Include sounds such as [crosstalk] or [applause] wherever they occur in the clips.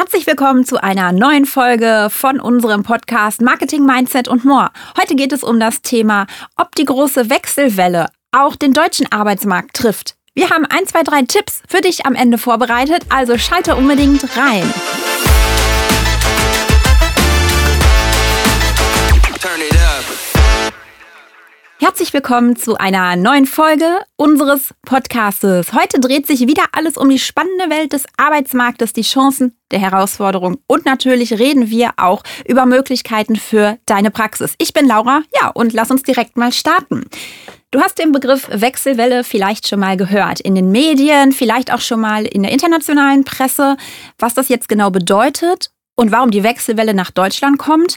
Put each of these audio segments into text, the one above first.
Herzlich willkommen zu einer neuen Folge von unserem Podcast Marketing, Mindset und More. Heute geht es um das Thema, ob die große Wechselwelle auch den deutschen Arbeitsmarkt trifft. Wir haben ein, zwei, drei Tipps für dich am Ende vorbereitet, also schalte unbedingt rein. Herzlich willkommen zu einer neuen Folge unseres Podcastes. Heute dreht sich wieder alles um die spannende Welt des Arbeitsmarktes, die Chancen der Herausforderungen und natürlich reden wir auch über Möglichkeiten für deine Praxis. Ich bin Laura, ja, und lass uns direkt mal starten. Du hast den Begriff Wechselwelle vielleicht schon mal gehört, in den Medien, vielleicht auch schon mal in der internationalen Presse, was das jetzt genau bedeutet und warum die Wechselwelle nach Deutschland kommt.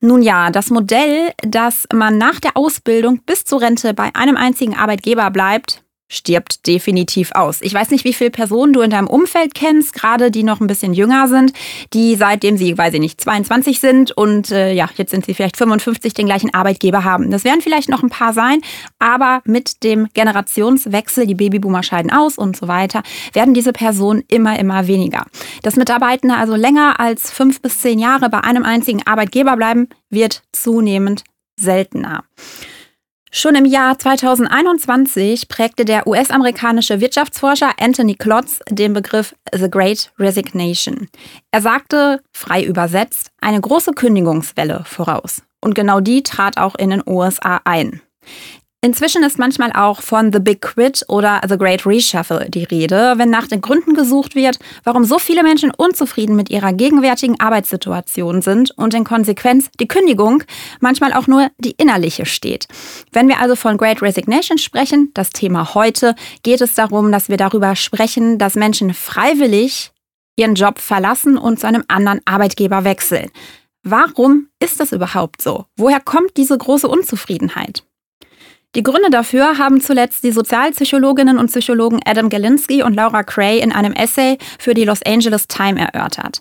Nun ja, das Modell, dass man nach der Ausbildung bis zur Rente bei einem einzigen Arbeitgeber bleibt, stirbt definitiv aus. Ich weiß nicht, wie viele Personen du in deinem Umfeld kennst, gerade die noch ein bisschen jünger sind, die seitdem sie, weiß ich nicht, 22 sind und äh, ja, jetzt sind sie vielleicht 55, den gleichen Arbeitgeber haben. Das werden vielleicht noch ein paar sein, aber mit dem Generationswechsel, die Babyboomer scheiden aus und so weiter, werden diese Personen immer, immer weniger. Dass Mitarbeitende also länger als fünf bis zehn Jahre bei einem einzigen Arbeitgeber bleiben, wird zunehmend seltener. Schon im Jahr 2021 prägte der US-amerikanische Wirtschaftsforscher Anthony Klotz den Begriff The Great Resignation. Er sagte, frei übersetzt, eine große Kündigungswelle voraus. Und genau die trat auch in den USA ein. Inzwischen ist manchmal auch von The Big Quit oder The Great Reshuffle die Rede, wenn nach den Gründen gesucht wird, warum so viele Menschen unzufrieden mit ihrer gegenwärtigen Arbeitssituation sind und in Konsequenz die Kündigung manchmal auch nur die innerliche steht. Wenn wir also von Great Resignation sprechen, das Thema heute, geht es darum, dass wir darüber sprechen, dass Menschen freiwillig ihren Job verlassen und zu einem anderen Arbeitgeber wechseln. Warum ist das überhaupt so? Woher kommt diese große Unzufriedenheit? Die Gründe dafür haben zuletzt die Sozialpsychologinnen und Psychologen Adam Galinsky und Laura Cray in einem Essay für die Los Angeles Times erörtert.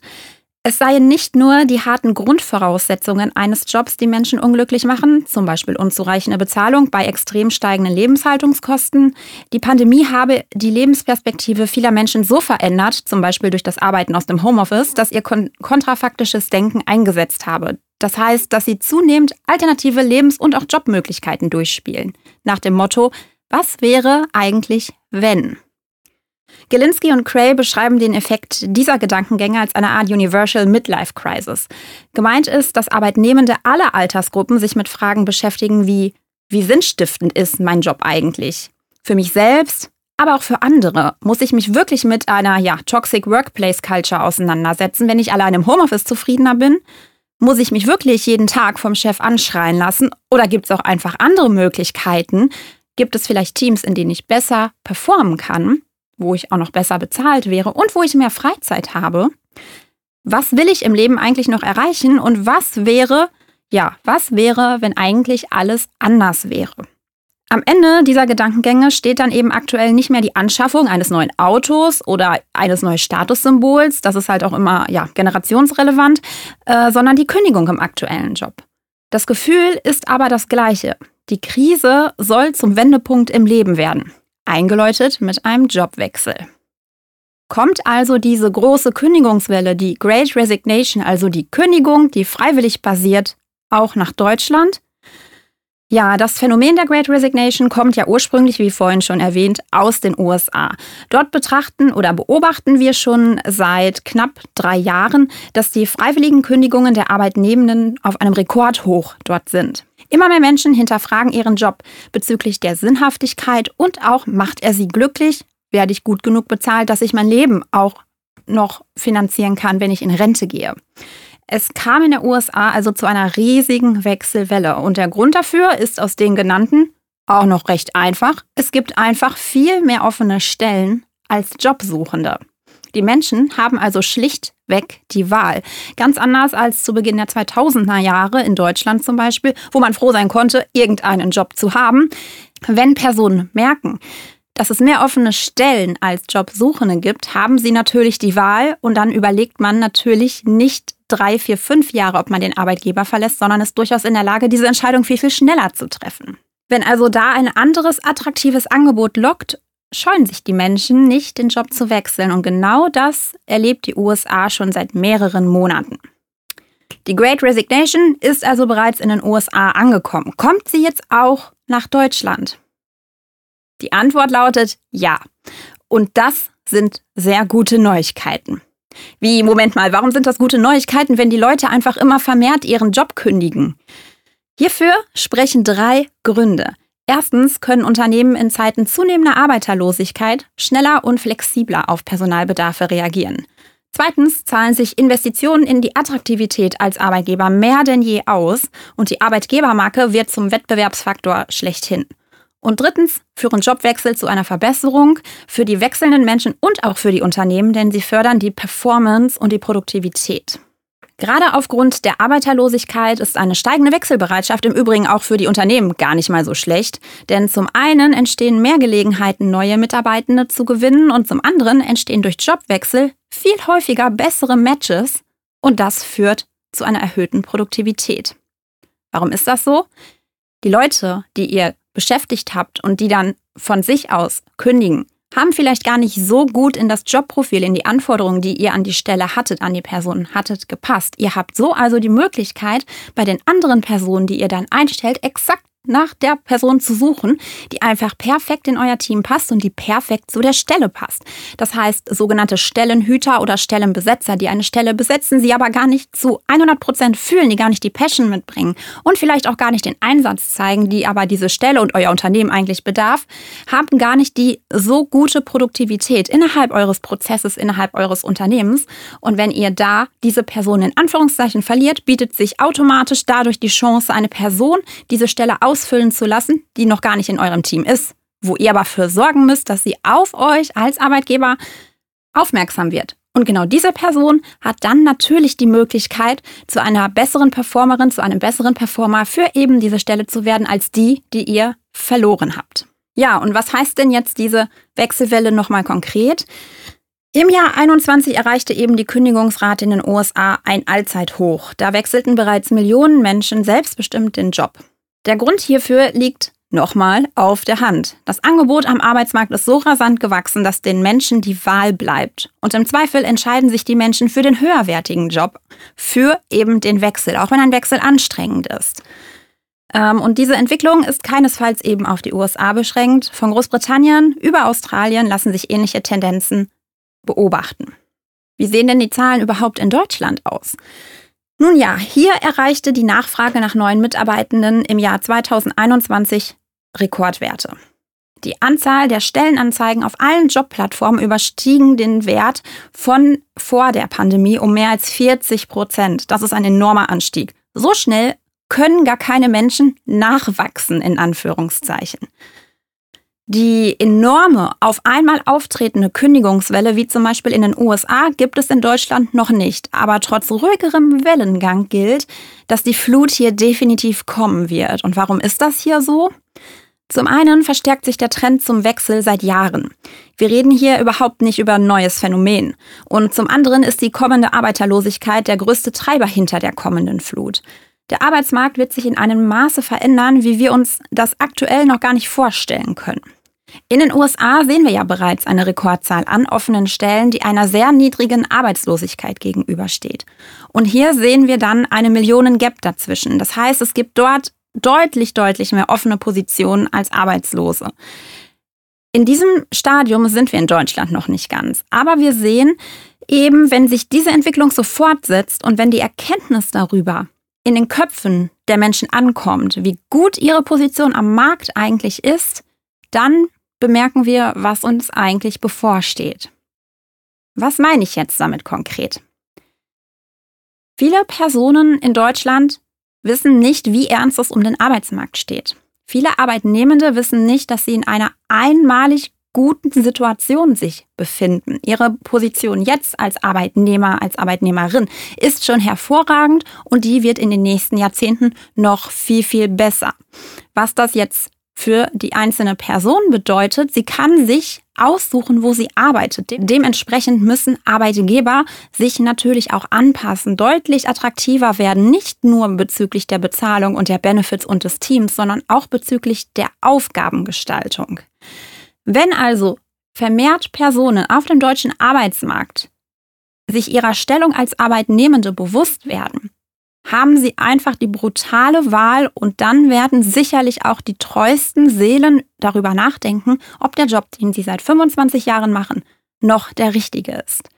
Es seien nicht nur die harten Grundvoraussetzungen eines Jobs, die Menschen unglücklich machen, zum Beispiel unzureichende Bezahlung bei extrem steigenden Lebenshaltungskosten. Die Pandemie habe die Lebensperspektive vieler Menschen so verändert, zum Beispiel durch das Arbeiten aus dem Homeoffice, dass ihr kon kontrafaktisches Denken eingesetzt habe. Das heißt, dass sie zunehmend alternative Lebens- und auch Jobmöglichkeiten durchspielen. Nach dem Motto, was wäre eigentlich, wenn? Gelinsky und Cray beschreiben den Effekt dieser Gedankengänge als eine Art Universal Midlife Crisis. Gemeint ist, dass Arbeitnehmende aller Altersgruppen sich mit Fragen beschäftigen wie, wie sinnstiftend ist mein Job eigentlich? Für mich selbst, aber auch für andere. Muss ich mich wirklich mit einer, ja, Toxic Workplace Culture auseinandersetzen, wenn ich allein im Homeoffice zufriedener bin? Muss ich mich wirklich jeden Tag vom Chef anschreien lassen? Oder gibt es auch einfach andere Möglichkeiten? Gibt es vielleicht Teams, in denen ich besser performen kann? Wo ich auch noch besser bezahlt wäre und wo ich mehr Freizeit habe. Was will ich im Leben eigentlich noch erreichen und was wäre, ja, was wäre, wenn eigentlich alles anders wäre? Am Ende dieser Gedankengänge steht dann eben aktuell nicht mehr die Anschaffung eines neuen Autos oder eines neuen Statussymbols, das ist halt auch immer ja, generationsrelevant, äh, sondern die Kündigung im aktuellen Job. Das Gefühl ist aber das gleiche. Die Krise soll zum Wendepunkt im Leben werden eingeläutet mit einem Jobwechsel. Kommt also diese große Kündigungswelle, die Great Resignation, also die Kündigung, die freiwillig basiert, auch nach Deutschland? Ja, das Phänomen der Great Resignation kommt ja ursprünglich, wie vorhin schon erwähnt, aus den USA. Dort betrachten oder beobachten wir schon seit knapp drei Jahren, dass die freiwilligen Kündigungen der Arbeitnehmenden auf einem Rekordhoch dort sind. Immer mehr Menschen hinterfragen ihren Job bezüglich der Sinnhaftigkeit und auch, macht er sie glücklich? Werde ich gut genug bezahlt, dass ich mein Leben auch noch finanzieren kann, wenn ich in Rente gehe? Es kam in der USA also zu einer riesigen Wechselwelle und der Grund dafür ist aus den genannten auch noch recht einfach. Es gibt einfach viel mehr offene Stellen als Jobsuchende. Die Menschen haben also schlichtweg die Wahl. Ganz anders als zu Beginn der 2000er Jahre in Deutschland zum Beispiel, wo man froh sein konnte, irgendeinen Job zu haben. Wenn Personen merken, dass es mehr offene Stellen als Jobsuchende gibt, haben sie natürlich die Wahl und dann überlegt man natürlich nicht drei, vier, fünf Jahre, ob man den Arbeitgeber verlässt, sondern ist durchaus in der Lage, diese Entscheidung viel, viel schneller zu treffen. Wenn also da ein anderes attraktives Angebot lockt, scheuen sich die Menschen nicht, den Job zu wechseln. Und genau das erlebt die USA schon seit mehreren Monaten. Die Great Resignation ist also bereits in den USA angekommen. Kommt sie jetzt auch nach Deutschland? Die Antwort lautet ja. Und das sind sehr gute Neuigkeiten. Wie, Moment mal, warum sind das gute Neuigkeiten, wenn die Leute einfach immer vermehrt ihren Job kündigen? Hierfür sprechen drei Gründe. Erstens können Unternehmen in Zeiten zunehmender Arbeiterlosigkeit schneller und flexibler auf Personalbedarfe reagieren. Zweitens zahlen sich Investitionen in die Attraktivität als Arbeitgeber mehr denn je aus und die Arbeitgebermarke wird zum Wettbewerbsfaktor schlechthin. Und drittens führen Jobwechsel zu einer Verbesserung für die wechselnden Menschen und auch für die Unternehmen, denn sie fördern die Performance und die Produktivität. Gerade aufgrund der Arbeiterlosigkeit ist eine steigende Wechselbereitschaft im Übrigen auch für die Unternehmen gar nicht mal so schlecht, denn zum einen entstehen mehr Gelegenheiten, neue Mitarbeitende zu gewinnen und zum anderen entstehen durch Jobwechsel viel häufiger bessere Matches und das führt zu einer erhöhten Produktivität. Warum ist das so? Die Leute, die ihr beschäftigt habt und die dann von sich aus kündigen, haben vielleicht gar nicht so gut in das Jobprofil, in die Anforderungen, die ihr an die Stelle hattet, an die Person hattet, gepasst. Ihr habt so also die Möglichkeit, bei den anderen Personen, die ihr dann einstellt, exakt nach der Person zu suchen, die einfach perfekt in euer Team passt und die perfekt zu der Stelle passt. Das heißt, sogenannte Stellenhüter oder Stellenbesetzer, die eine Stelle besetzen, sie aber gar nicht zu 100 Prozent fühlen, die gar nicht die Passion mitbringen und vielleicht auch gar nicht den Einsatz zeigen, die aber diese Stelle und euer Unternehmen eigentlich bedarf, haben gar nicht die so gute Produktivität innerhalb eures Prozesses, innerhalb eures Unternehmens. Und wenn ihr da diese Person in Anführungszeichen verliert, bietet sich automatisch dadurch die Chance, eine Person diese Stelle ausfüllen zu lassen, die noch gar nicht in eurem Team ist, wo ihr aber für sorgen müsst, dass sie auf euch als Arbeitgeber aufmerksam wird. Und genau diese Person hat dann natürlich die Möglichkeit, zu einer besseren Performerin, zu einem besseren Performer für eben diese Stelle zu werden, als die, die ihr verloren habt. Ja, und was heißt denn jetzt diese Wechselwelle nochmal konkret? Im Jahr 21 erreichte eben die Kündigungsrate in den USA ein Allzeithoch. Da wechselten bereits Millionen Menschen selbstbestimmt den Job. Der Grund hierfür liegt nochmal auf der Hand. Das Angebot am Arbeitsmarkt ist so rasant gewachsen, dass den Menschen die Wahl bleibt. Und im Zweifel entscheiden sich die Menschen für den höherwertigen Job, für eben den Wechsel, auch wenn ein Wechsel anstrengend ist. Ähm, und diese Entwicklung ist keinesfalls eben auf die USA beschränkt. Von Großbritannien über Australien lassen sich ähnliche Tendenzen beobachten. Wie sehen denn die Zahlen überhaupt in Deutschland aus? Nun ja, hier erreichte die Nachfrage nach neuen Mitarbeitenden im Jahr 2021 Rekordwerte. Die Anzahl der Stellenanzeigen auf allen Jobplattformen überstiegen den Wert von vor der Pandemie um mehr als 40 Prozent. Das ist ein enormer Anstieg. So schnell können gar keine Menschen nachwachsen, in Anführungszeichen. Die enorme, auf einmal auftretende Kündigungswelle, wie zum Beispiel in den USA, gibt es in Deutschland noch nicht. Aber trotz ruhigerem Wellengang gilt, dass die Flut hier definitiv kommen wird. Und warum ist das hier so? Zum einen verstärkt sich der Trend zum Wechsel seit Jahren. Wir reden hier überhaupt nicht über ein neues Phänomen. Und zum anderen ist die kommende Arbeiterlosigkeit der größte Treiber hinter der kommenden Flut. Der Arbeitsmarkt wird sich in einem Maße verändern, wie wir uns das aktuell noch gar nicht vorstellen können. In den USA sehen wir ja bereits eine Rekordzahl an offenen Stellen, die einer sehr niedrigen Arbeitslosigkeit gegenübersteht. Und hier sehen wir dann eine Millionen-Gap dazwischen. Das heißt, es gibt dort deutlich, deutlich mehr offene Positionen als Arbeitslose. In diesem Stadium sind wir in Deutschland noch nicht ganz. Aber wir sehen eben, wenn sich diese Entwicklung so fortsetzt und wenn die Erkenntnis darüber in den Köpfen der Menschen ankommt, wie gut ihre Position am Markt eigentlich ist, dann bemerken wir, was uns eigentlich bevorsteht. Was meine ich jetzt damit konkret? Viele Personen in Deutschland wissen nicht, wie ernst es um den Arbeitsmarkt steht. Viele Arbeitnehmende wissen nicht, dass sie in einer einmalig guten Situation sich befinden. Ihre Position jetzt als Arbeitnehmer, als Arbeitnehmerin ist schon hervorragend und die wird in den nächsten Jahrzehnten noch viel, viel besser. Was das jetzt für die einzelne Person bedeutet, sie kann sich aussuchen, wo sie arbeitet. Dementsprechend müssen Arbeitgeber sich natürlich auch anpassen, deutlich attraktiver werden, nicht nur bezüglich der Bezahlung und der Benefits und des Teams, sondern auch bezüglich der Aufgabengestaltung. Wenn also vermehrt Personen auf dem deutschen Arbeitsmarkt sich ihrer Stellung als Arbeitnehmende bewusst werden, haben sie einfach die brutale Wahl und dann werden sicherlich auch die treuesten Seelen darüber nachdenken, ob der Job, den sie seit 25 Jahren machen, noch der richtige ist.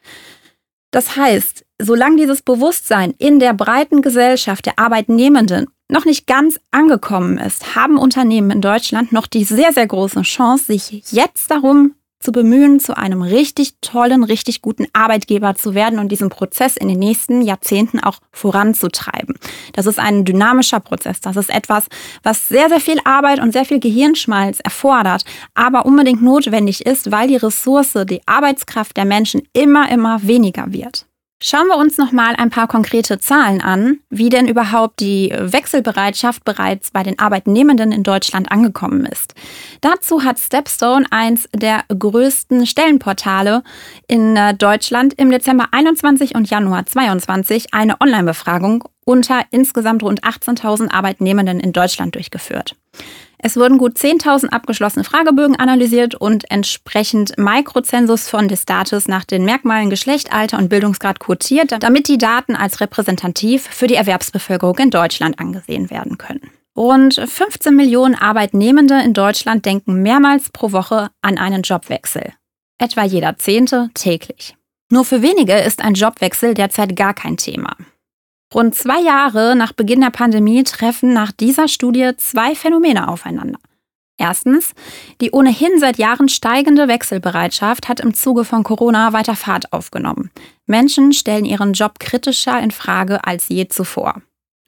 Das heißt, solange dieses Bewusstsein in der breiten Gesellschaft der Arbeitnehmenden noch nicht ganz angekommen ist, haben Unternehmen in Deutschland noch die sehr, sehr große Chance, sich jetzt darum zu bemühen, zu einem richtig tollen, richtig guten Arbeitgeber zu werden und diesen Prozess in den nächsten Jahrzehnten auch voranzutreiben. Das ist ein dynamischer Prozess. Das ist etwas, was sehr, sehr viel Arbeit und sehr viel Gehirnschmalz erfordert, aber unbedingt notwendig ist, weil die Ressource, die Arbeitskraft der Menschen immer, immer weniger wird. Schauen wir uns noch mal ein paar konkrete Zahlen an, wie denn überhaupt die Wechselbereitschaft bereits bei den Arbeitnehmenden in Deutschland angekommen ist. Dazu hat Stepstone eins der größten Stellenportale in äh, Deutschland im Dezember 21 und Januar 22 eine Online-Befragung unter insgesamt rund 18.000 Arbeitnehmenden in Deutschland durchgeführt. Es wurden gut 10.000 abgeschlossene Fragebögen analysiert und entsprechend Mikrozensus von Destatis nach den Merkmalen Geschlecht, Alter und Bildungsgrad quotiert, damit die Daten als repräsentativ für die Erwerbsbevölkerung in Deutschland angesehen werden können. Rund 15 Millionen Arbeitnehmende in Deutschland denken mehrmals pro Woche an einen Jobwechsel. Etwa jeder Zehnte täglich. Nur für wenige ist ein Jobwechsel derzeit gar kein Thema. Rund zwei Jahre nach Beginn der Pandemie treffen nach dieser Studie zwei Phänomene aufeinander. Erstens, die ohnehin seit Jahren steigende Wechselbereitschaft hat im Zuge von Corona weiter Fahrt aufgenommen. Menschen stellen ihren Job kritischer in Frage als je zuvor.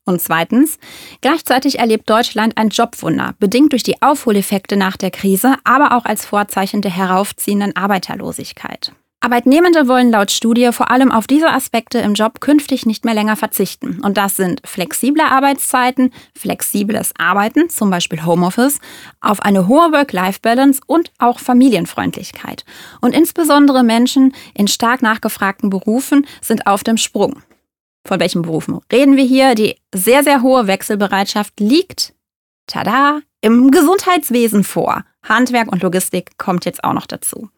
Und zweitens, gleichzeitig erlebt Deutschland ein Jobwunder, bedingt durch die Aufholeffekte nach der Krise, aber auch als Vorzeichen der heraufziehenden Arbeiterlosigkeit. Arbeitnehmende wollen laut Studie vor allem auf diese Aspekte im Job künftig nicht mehr länger verzichten. Und das sind flexible Arbeitszeiten, flexibles Arbeiten, zum Beispiel Homeoffice, auf eine hohe Work-Life-Balance und auch Familienfreundlichkeit. Und insbesondere Menschen in stark nachgefragten Berufen sind auf dem Sprung. Von welchen Berufen reden wir hier? Die sehr, sehr hohe Wechselbereitschaft liegt, tada, im Gesundheitswesen vor. Handwerk und Logistik kommt jetzt auch noch dazu.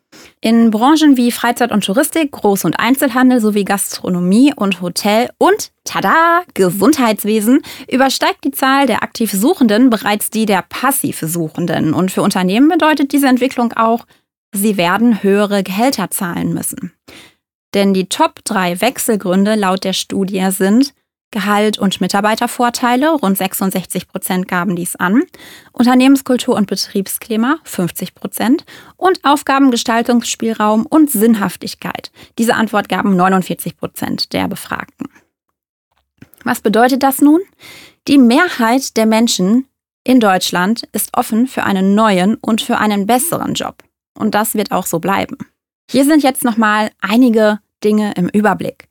In Branchen wie Freizeit und Touristik, Groß- und Einzelhandel sowie Gastronomie und Hotel und tada, Gesundheitswesen übersteigt die Zahl der aktiv Suchenden bereits die der passiv Suchenden. Und für Unternehmen bedeutet diese Entwicklung auch, sie werden höhere Gehälter zahlen müssen. Denn die Top 3 Wechselgründe laut der Studie sind Gehalt und Mitarbeitervorteile, rund 66 Prozent gaben dies an, Unternehmenskultur und Betriebsklima, 50 Prozent und Aufgabengestaltungsspielraum und Sinnhaftigkeit. Diese Antwort gaben 49 Prozent der Befragten. Was bedeutet das nun? Die Mehrheit der Menschen in Deutschland ist offen für einen neuen und für einen besseren Job. Und das wird auch so bleiben. Hier sind jetzt nochmal einige Dinge im Überblick.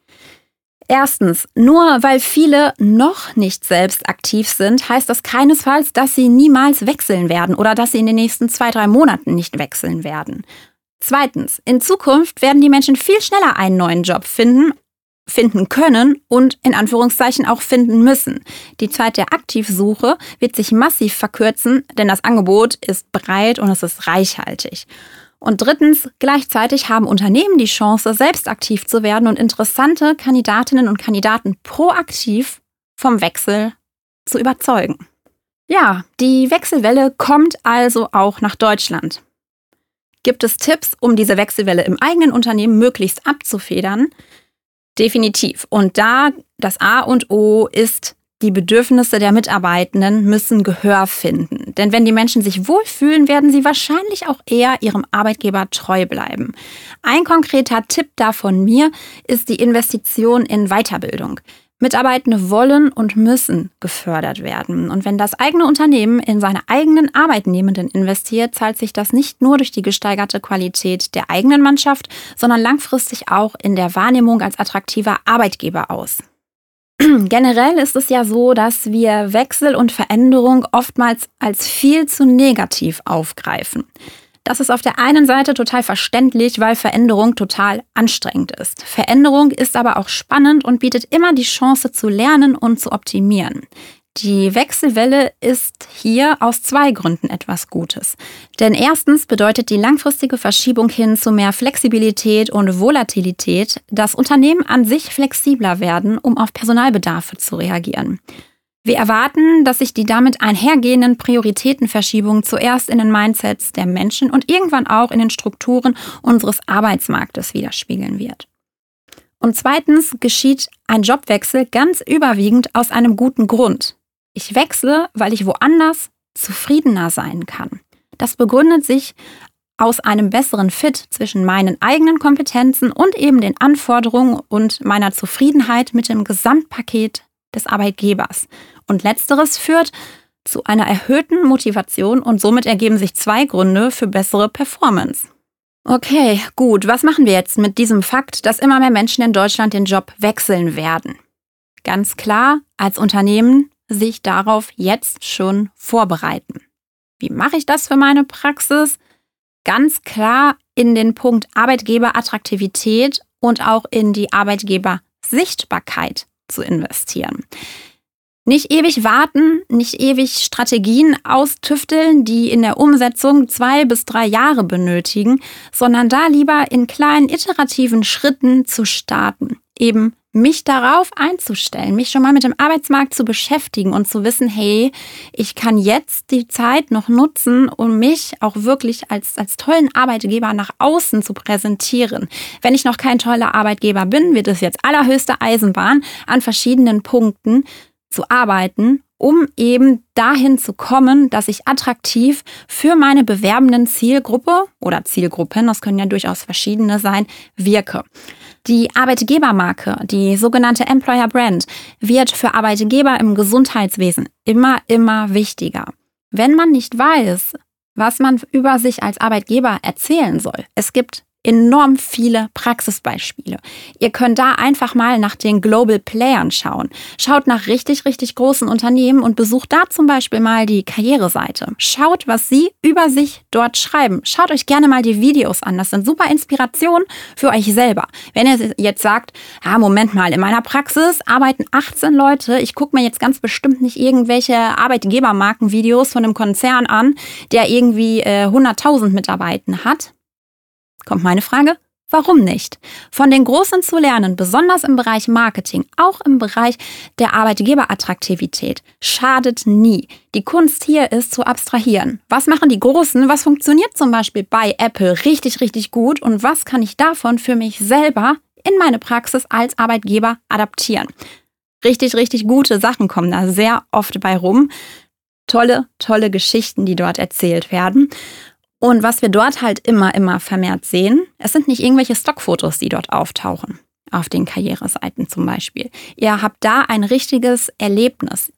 Erstens, nur weil viele noch nicht selbst aktiv sind, heißt das keinesfalls, dass sie niemals wechseln werden oder dass sie in den nächsten zwei, drei Monaten nicht wechseln werden. Zweitens, in Zukunft werden die Menschen viel schneller einen neuen Job finden, finden können und in Anführungszeichen auch finden müssen. Die Zeit der Aktivsuche wird sich massiv verkürzen, denn das Angebot ist breit und es ist reichhaltig. Und drittens, gleichzeitig haben Unternehmen die Chance, selbst aktiv zu werden und interessante Kandidatinnen und Kandidaten proaktiv vom Wechsel zu überzeugen. Ja, die Wechselwelle kommt also auch nach Deutschland. Gibt es Tipps, um diese Wechselwelle im eigenen Unternehmen möglichst abzufedern? Definitiv. Und da das A und O ist die Bedürfnisse der Mitarbeitenden müssen Gehör finden. Denn wenn die Menschen sich wohlfühlen, werden sie wahrscheinlich auch eher ihrem Arbeitgeber treu bleiben. Ein konkreter Tipp da von mir ist die Investition in Weiterbildung. Mitarbeitende wollen und müssen gefördert werden. Und wenn das eigene Unternehmen in seine eigenen Arbeitnehmenden investiert, zahlt sich das nicht nur durch die gesteigerte Qualität der eigenen Mannschaft, sondern langfristig auch in der Wahrnehmung als attraktiver Arbeitgeber aus. [clears throat] Generell ist es ja so, dass wir Wechsel und Veränderung oftmals als viel zu negativ aufgreifen. Das ist auf der einen Seite total verständlich, weil Veränderung total anstrengend ist. Veränderung ist aber auch spannend und bietet immer die Chance zu lernen und zu optimieren. Die Wechselwelle ist hier aus zwei Gründen etwas Gutes. Denn erstens bedeutet die langfristige Verschiebung hin zu mehr Flexibilität und Volatilität, dass Unternehmen an sich flexibler werden, um auf Personalbedarfe zu reagieren. Wir erwarten, dass sich die damit einhergehenden Prioritätenverschiebungen zuerst in den Mindsets der Menschen und irgendwann auch in den Strukturen unseres Arbeitsmarktes widerspiegeln wird. Und zweitens geschieht ein Jobwechsel ganz überwiegend aus einem guten Grund. Ich wechsle, weil ich woanders zufriedener sein kann. Das begründet sich aus einem besseren Fit zwischen meinen eigenen Kompetenzen und eben den Anforderungen und meiner Zufriedenheit mit dem Gesamtpaket des Arbeitgebers. Und letzteres führt zu einer erhöhten Motivation und somit ergeben sich zwei Gründe für bessere Performance. Okay, gut, was machen wir jetzt mit diesem Fakt, dass immer mehr Menschen in Deutschland den Job wechseln werden? Ganz klar, als Unternehmen sich darauf jetzt schon vorbereiten. Wie mache ich das für meine Praxis? Ganz klar in den Punkt Arbeitgeberattraktivität und auch in die Arbeitgebersichtbarkeit zu investieren. Nicht ewig warten, nicht ewig Strategien austüfteln, die in der Umsetzung zwei bis drei Jahre benötigen, sondern da lieber in kleinen iterativen Schritten zu starten. Eben mich darauf einzustellen, mich schon mal mit dem Arbeitsmarkt zu beschäftigen und zu wissen, hey, ich kann jetzt die Zeit noch nutzen, um mich auch wirklich als, als tollen Arbeitgeber nach außen zu präsentieren. Wenn ich noch kein toller Arbeitgeber bin, wird es jetzt allerhöchste Eisenbahn an verschiedenen Punkten zu arbeiten, um eben dahin zu kommen, dass ich attraktiv für meine bewerbenden Zielgruppe oder Zielgruppen, das können ja durchaus verschiedene sein, wirke. Die Arbeitgebermarke, die sogenannte Employer Brand, wird für Arbeitgeber im Gesundheitswesen immer, immer wichtiger. Wenn man nicht weiß, was man über sich als Arbeitgeber erzählen soll, es gibt enorm viele Praxisbeispiele. Ihr könnt da einfach mal nach den Global Playern schauen. Schaut nach richtig, richtig großen Unternehmen und besucht da zum Beispiel mal die Karriereseite. Schaut, was sie über sich dort schreiben. Schaut euch gerne mal die Videos an. Das sind super Inspirationen für euch selber. Wenn ihr jetzt sagt, ja, Moment mal, in meiner Praxis arbeiten 18 Leute. Ich gucke mir jetzt ganz bestimmt nicht irgendwelche Arbeitgebermarkenvideos von einem Konzern an, der irgendwie äh, 100.000 Mitarbeiter hat kommt meine Frage, warum nicht? Von den Großen zu lernen, besonders im Bereich Marketing, auch im Bereich der Arbeitgeberattraktivität, schadet nie. Die Kunst hier ist zu abstrahieren. Was machen die Großen? Was funktioniert zum Beispiel bei Apple richtig, richtig gut? Und was kann ich davon für mich selber in meine Praxis als Arbeitgeber adaptieren? Richtig, richtig gute Sachen kommen da sehr oft bei rum. Tolle, tolle Geschichten, die dort erzählt werden. Und was wir dort halt immer, immer vermehrt sehen, es sind nicht irgendwelche Stockfotos, die dort auftauchen, auf den Karriereseiten zum Beispiel. Ihr habt da ein richtiges Erlebnis.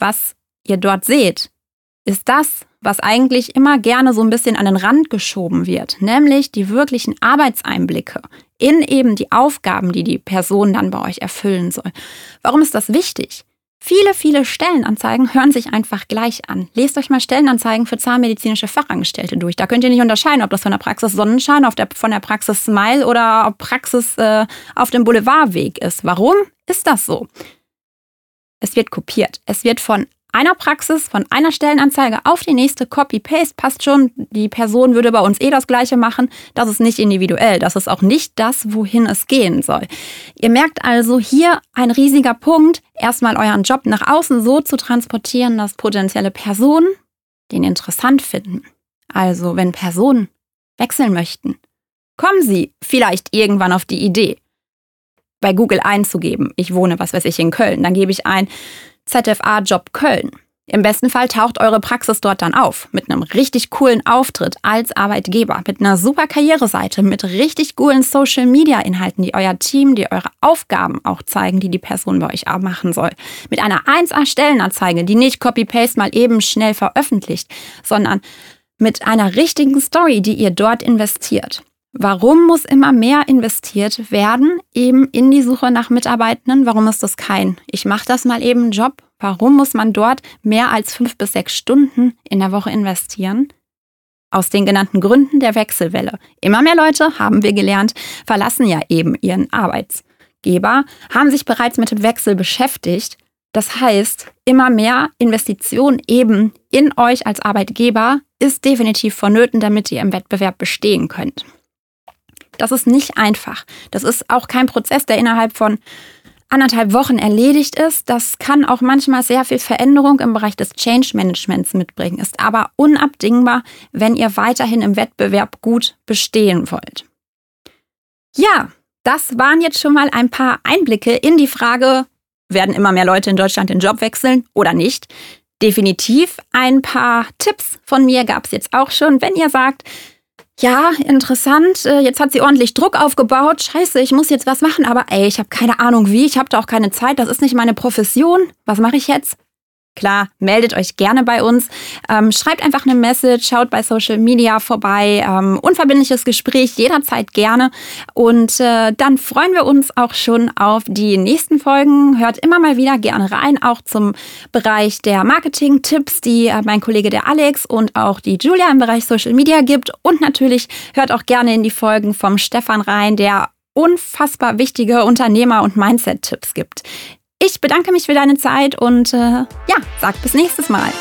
Was ihr dort seht, ist das, was eigentlich immer gerne so ein bisschen an den Rand geschoben wird, nämlich die wirklichen Arbeitseinblicke in eben die Aufgaben, die die Person dann bei euch erfüllen soll. Warum ist das wichtig? Viele, viele Stellenanzeigen hören sich einfach gleich an. Lest euch mal Stellenanzeigen für zahnmedizinische Fachangestellte durch. Da könnt ihr nicht unterscheiden, ob das von der Praxis Sonnenschein, der, von der Praxis Smile oder Praxis äh, auf dem Boulevardweg ist. Warum ist das so? Es wird kopiert. Es wird von einer Praxis, von einer Stellenanzeige auf die nächste Copy-Paste passt schon. Die Person würde bei uns eh das Gleiche machen. Das ist nicht individuell. Das ist auch nicht das, wohin es gehen soll. Ihr merkt also hier ein riesiger Punkt, erstmal euren Job nach außen so zu transportieren, dass potenzielle Personen den interessant finden. Also wenn Personen wechseln möchten, kommen sie vielleicht irgendwann auf die Idee, bei Google einzugeben, ich wohne, was weiß ich, in Köln. Dann gebe ich ein, ZFA Job Köln. Im besten Fall taucht eure Praxis dort dann auf, mit einem richtig coolen Auftritt als Arbeitgeber, mit einer super Karriereseite, mit richtig coolen Social-Media-Inhalten, die euer Team, die eure Aufgaben auch zeigen, die die Person bei euch machen soll. Mit einer 1A-Stellenanzeige, die nicht Copy-Paste mal eben schnell veröffentlicht, sondern mit einer richtigen Story, die ihr dort investiert. Warum muss immer mehr investiert werden, eben in die Suche nach Mitarbeitenden? Warum ist das kein, ich mache das mal eben Job? Warum muss man dort mehr als fünf bis sechs Stunden in der Woche investieren? Aus den genannten Gründen der Wechselwelle. Immer mehr Leute, haben wir gelernt, verlassen ja eben ihren Arbeitsgeber, haben sich bereits mit dem Wechsel beschäftigt Das heißt, immer mehr Investition eben in euch als Arbeitgeber ist definitiv vonnöten, damit ihr im Wettbewerb bestehen könnt. Das ist nicht einfach. Das ist auch kein Prozess, der innerhalb von anderthalb Wochen erledigt ist. Das kann auch manchmal sehr viel Veränderung im Bereich des Change Managements mitbringen, ist aber unabdingbar, wenn ihr weiterhin im Wettbewerb gut bestehen wollt. Ja, das waren jetzt schon mal ein paar Einblicke in die Frage, werden immer mehr Leute in Deutschland den Job wechseln oder nicht? Definitiv ein paar Tipps von mir gab es jetzt auch schon. Wenn ihr sagt, ja, interessant. Äh, jetzt hat sie ordentlich Druck aufgebaut. Scheiße, ich muss jetzt was machen, aber ey, ich habe keine Ahnung wie. Ich habe da auch keine Zeit. Das ist nicht meine Profession. Was mache ich jetzt? Klar, meldet euch gerne bei uns. Ähm, schreibt einfach eine Message, schaut bei Social Media vorbei. Ähm, unverbindliches Gespräch jederzeit gerne. Und äh, dann freuen wir uns auch schon auf die nächsten Folgen. Hört immer mal wieder gerne rein, auch zum Bereich der Marketing-Tipps, die äh, mein Kollege der Alex und auch die Julia im Bereich Social Media gibt. Und natürlich hört auch gerne in die Folgen vom Stefan rein, der unfassbar wichtige Unternehmer- und Mindset-Tipps gibt. Ich bedanke mich für deine Zeit und äh, ja, sag bis nächstes Mal.